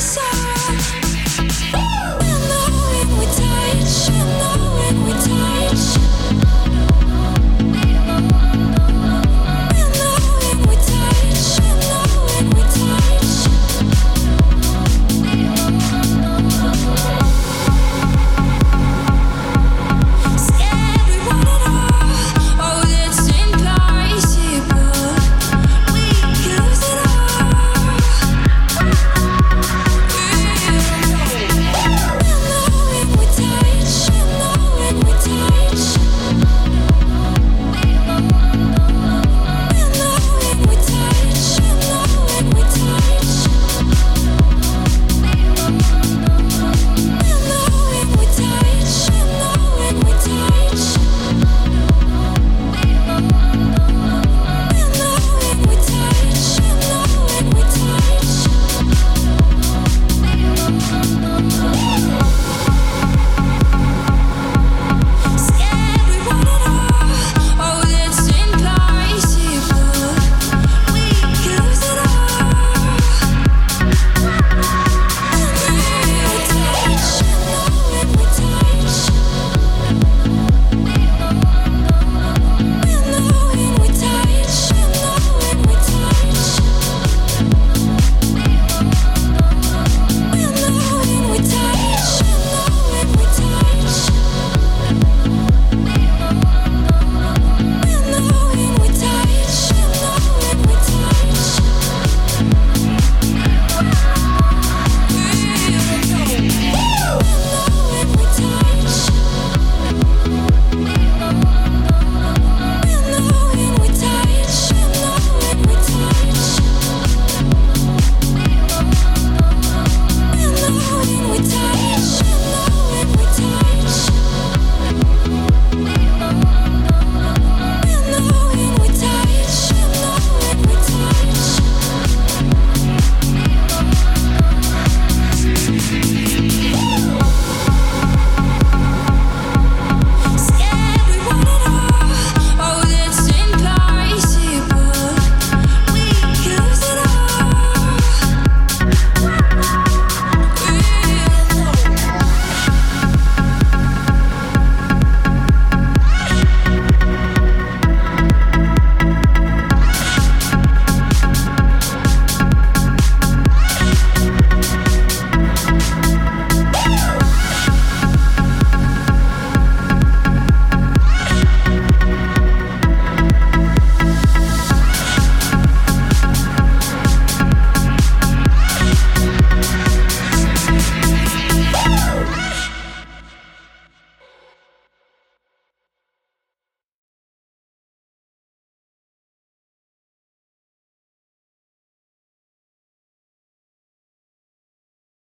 desire